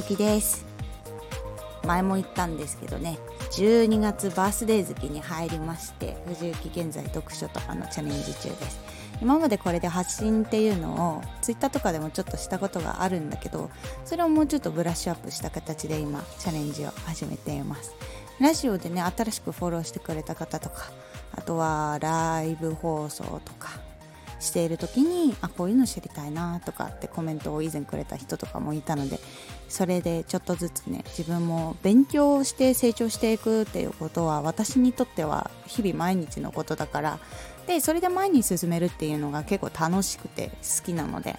藤幸です。前も言ったんですけどね12月バースデー月に入りまして藤幸現在読書とかのチャレンジ中です。今までこれで発信っていうのを Twitter とかでもちょっとしたことがあるんだけどそれをもうちょっとブラッシュアップした形で今チャレンジを始めています。ラジオでね新しくフォローしてくれた方とかあとはライブ放送とかしている時にあこういうの知りたいなとかってコメントを以前くれた人とかもいたのでそれでちょっとずつね自分も勉強して成長していくっていうことは私にとっては日々毎日のことだからでそれで前に進めるっていうのが結構楽しくて好きなので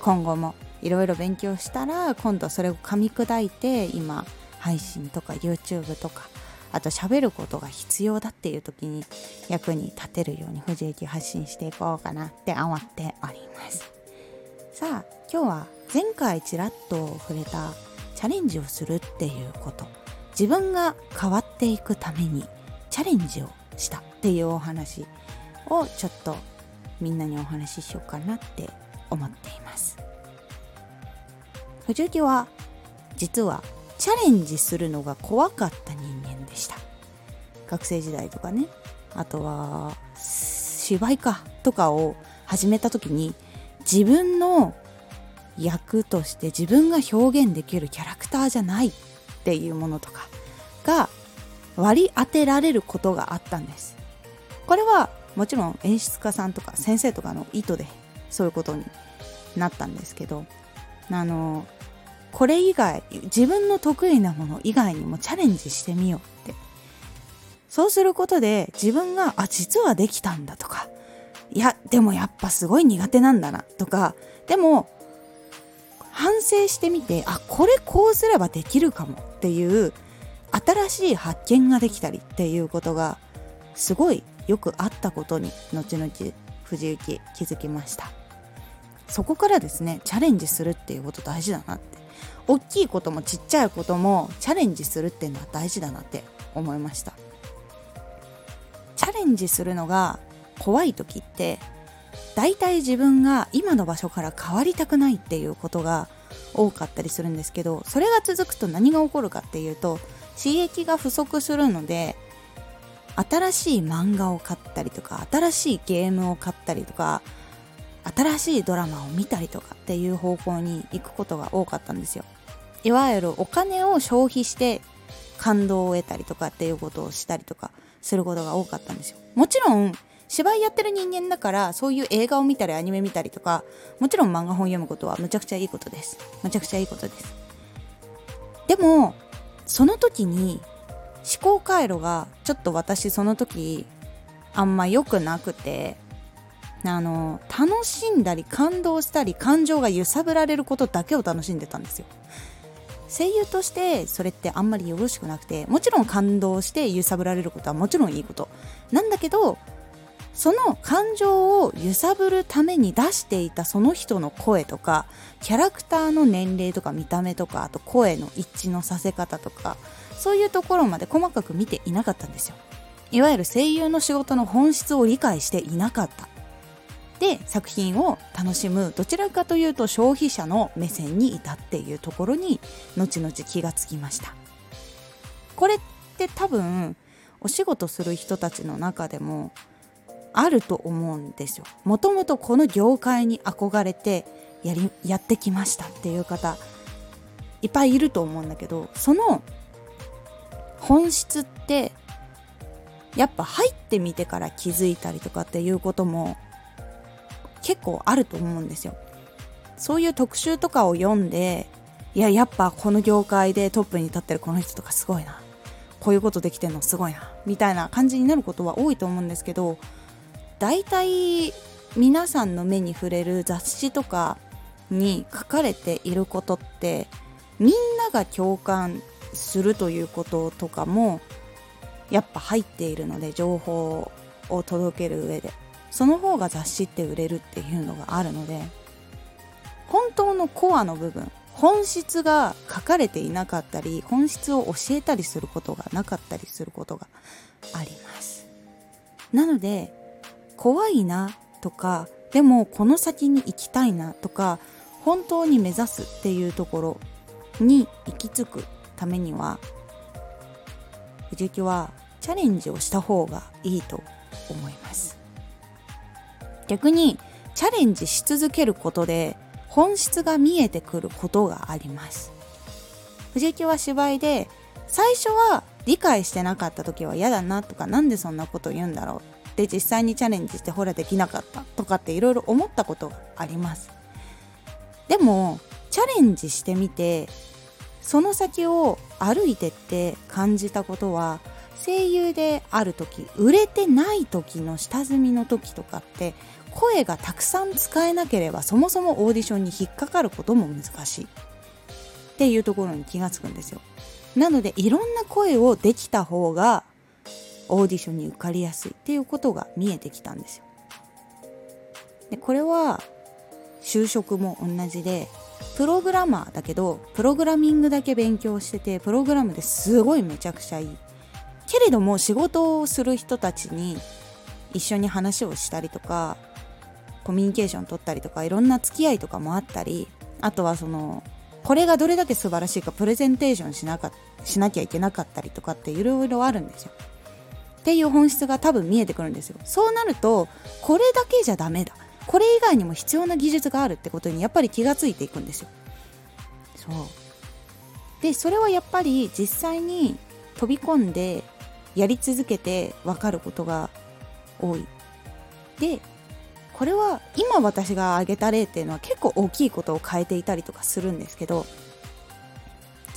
今後もいろいろ勉強したら今度それを噛み砕いて今配信とか YouTube とかあと喋ることが必要だっていう時に役に立てるように藤駅発信していこうかなって思っております。さあ今日は前回ちらっと触れたチャレンジをするっていうこと。自分が変わっていくためにチャレンジをしたっていうお話をちょっとみんなにお話ししようかなって思っています。藤木は実はチャレンジするのが怖かった人間。でした学生時代とかね。あとは芝居かとかを始めた時に自分の役として自分が表現できるキャラクターじゃないっていうものとかが割り当てられることがあったんです。これはもちろん演出家さんとか先生とかの意図でそういうことになったんですけどあのこれ以外自分の得意なもの以外にもチャレンジしてみようってそうすることで自分があ実はできたんだとかいやでもやっぱすごい苦手なんだなとかでも反省してみてあこれこうすればできるかもっていう新しい発見ができたりっていうことがすごいよくあったことに後々藤幸気づきました。そこからですねチャレンジするっていうこと大事だなって。大きいこともちっちゃいこともチャレンジするっていうのは大事だなって思いました。ンジするのが怖い時って大体自分が今の場所から変わりたくないっていうことが多かったりするんですけどそれが続くと何が起こるかっていうと刺激が不足するので新しい漫画を買ったりとか新しいゲームを買ったりとか新しいドラマを見たりとかっていう方向に行くことが多かったんですよ。いわゆるお金を消費して感動を得たりとかっていうことをしたりとかすることが多かったんですよ。もちろん芝居やってる人間だからそういう映画を見たりアニメ見たりとかもちろん漫画本読むことはむちゃくちゃいいことです。むちゃくちゃいいことです。でもその時に思考回路がちょっと私その時あんま良くなくてあの楽しんだり感動したり感情が揺さぶられることだけを楽しんでたんですよ。声優としてそれってあんまりよろしくなくてもちろん感動して揺さぶられることはもちろんいいこと。なんだけどその感情を揺さぶるために出していたその人の声とかキャラクターの年齢とか見た目とかあと声の一致のさせ方とかそういうところまで細かく見ていなかったんですよ。いわゆる声優の仕事の本質を理解していなかった。で作品を楽しむどちらかというと消費者の目線にいたっていうところに後々気がつきました。これって多分お仕事する人たちの中でもあると思うんですよ。もともとこの業界に憧れてやりやってきましたっていう方いっぱいいると思うんだけどその本質ってやっぱ入ってみてから気づいたりとかっていうことも結構あると思うんですよ。そういう特集とかを読んでいややっぱこの業界でトップに立ってるこの人とかすごいな。こういうことできてんのすごいな。みたいな感じになることは多いと思うんですけど大体皆さんの目に触れる雑誌とかに書かれていることってみんなが共感するということとかもやっぱ入っているので情報を届ける上で。その方が雑誌って売れるっていうのがあるので本当のコアの部分本質が書かれていなかったり本質を教えたりすることがなかったりすることがあります。なので怖いなとかでもこの先に行きたいなとか本当に目指すっていうところに行き着くためには藤木はチャレンジをした方がいいと思います。逆にチャレンジし続けることで本質が見えてくることがあります。藤木は芝居で最初は理解してなかった時は嫌だなとか何でそんなこと言うんだろう。で実際にチャレンジしてほらできなかったとかっていろいろ思ったことがあります。でもチャレンジしてみてその先を歩いてって感じたことは声優である時売れてない時の下積みの時とかって声がたくさん使えなければそもそもオーディションに引っかかることも難しい。っていうところに気がつくんですよ。なのでいろんな声をできた方がオーディションに受かりやすい。っていうことが見えてきたんですよ。でこれは就職も同じでプログラマーだけどプログラミングだけ勉強しててプログラムですごいめちゃくちゃいい。けれども仕事をする人たちに一緒に話をしたりとかコミュニケーション取ったりとかいろんな付き合いとかもあったりあとはそのこれがどれだけ素晴らしいかプレゼンテーションしなかしなきゃいけなかったりとかっていろいろあるんですよ。っていう本質が多分見えてくるんですよ。そうなるとこれだけじゃダメだこれ以外にも必要な技術があるってことにやっぱり気がついていくんですよ。そうでそれはやっぱり実際に飛び込んでやり続けて分かることが多い。でこれは今私が挙げた例っていうのは結構大きいことを変えていたりとかするんですけど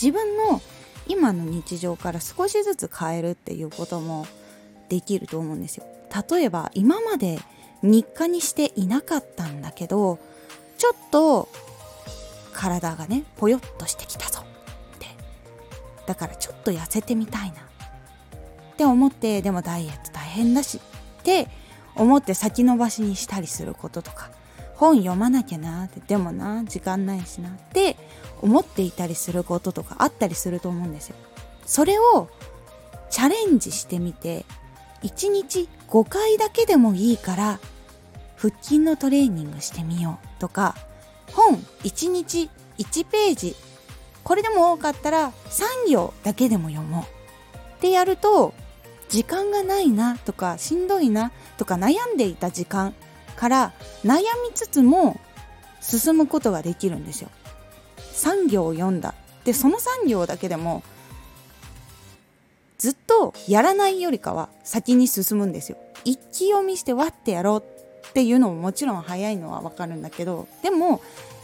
自分の今の日常から少しずつ変えるっていうこともできると思うんですよ。例えば今まで日課にしていなかったんだけどちょっと体がねぽよっとしてきたぞってだからちょっと痩せてみたいなって思ってでもダイエット大変だしって思って先延ばしにしたりすることとか本読まなきゃなってでもな時間ないしなって思っていたりすることとかあったりすると思うんですよ。それをチャレンジしてみて1日5回だけでもいいから腹筋のトレーニングしてみようとか本1日1ページこれでも多かったら3行だけでも読もうってやると時間がないなとかしんどいなとか悩んでいた時間から悩みつつも進むことができるんですよ。3行を読んだ。で、その3行だけでもずっとやらないよりかは先に進むんですよ。一気読みしてわってやろうっていうのももちろん早いのはわかるんだけどでも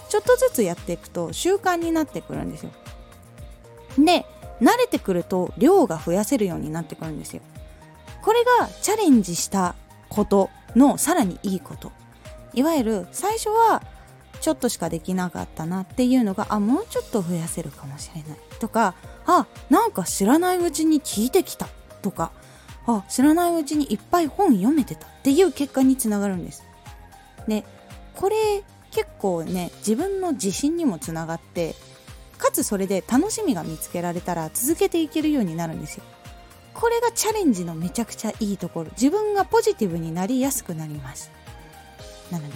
ちょっとずつやっていくと習慣になってくるんですよ。で慣れてくると量が増やせるようになってくるんですよ。これがチャレンジしたことのさらにいいこと。いわゆる最初はちょっとしかできなかったなっていうのがあもうちょっと増やせるかもしれない。とかあなんか知らないうちに聞いてきた。とかあ知らないうちにいっぱい本読めてたっていう結果につながるんです。でこれ結構ね自分の自信にもつながってかつそれで楽しみが見つけられたら続けていけるようになるんですよ。これがチャレンジのめちゃくちゃいいところ。自分がポジティブになりやすくなります。なので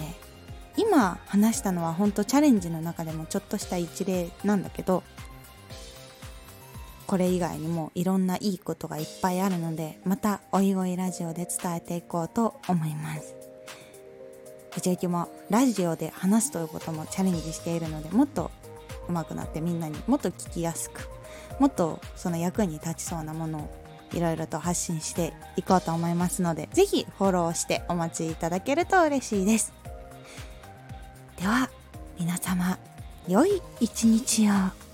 今話したのは本当チャレンジの中でもちょっとした一例なんだけどこれ以外にもいろんないいことがいっぱいあるのでまたおいおいラジオで伝えていこうと思います。藤幸もラジオで話すということもチャレンジしているのでもっと上手くなってみんなにもっと聞きやすくもっとその役に立ちそうなものをいろいろと発信していこうと思いますので、ぜひフォローしてお待ちいただけると嬉しいです。では、皆様、良い一日を。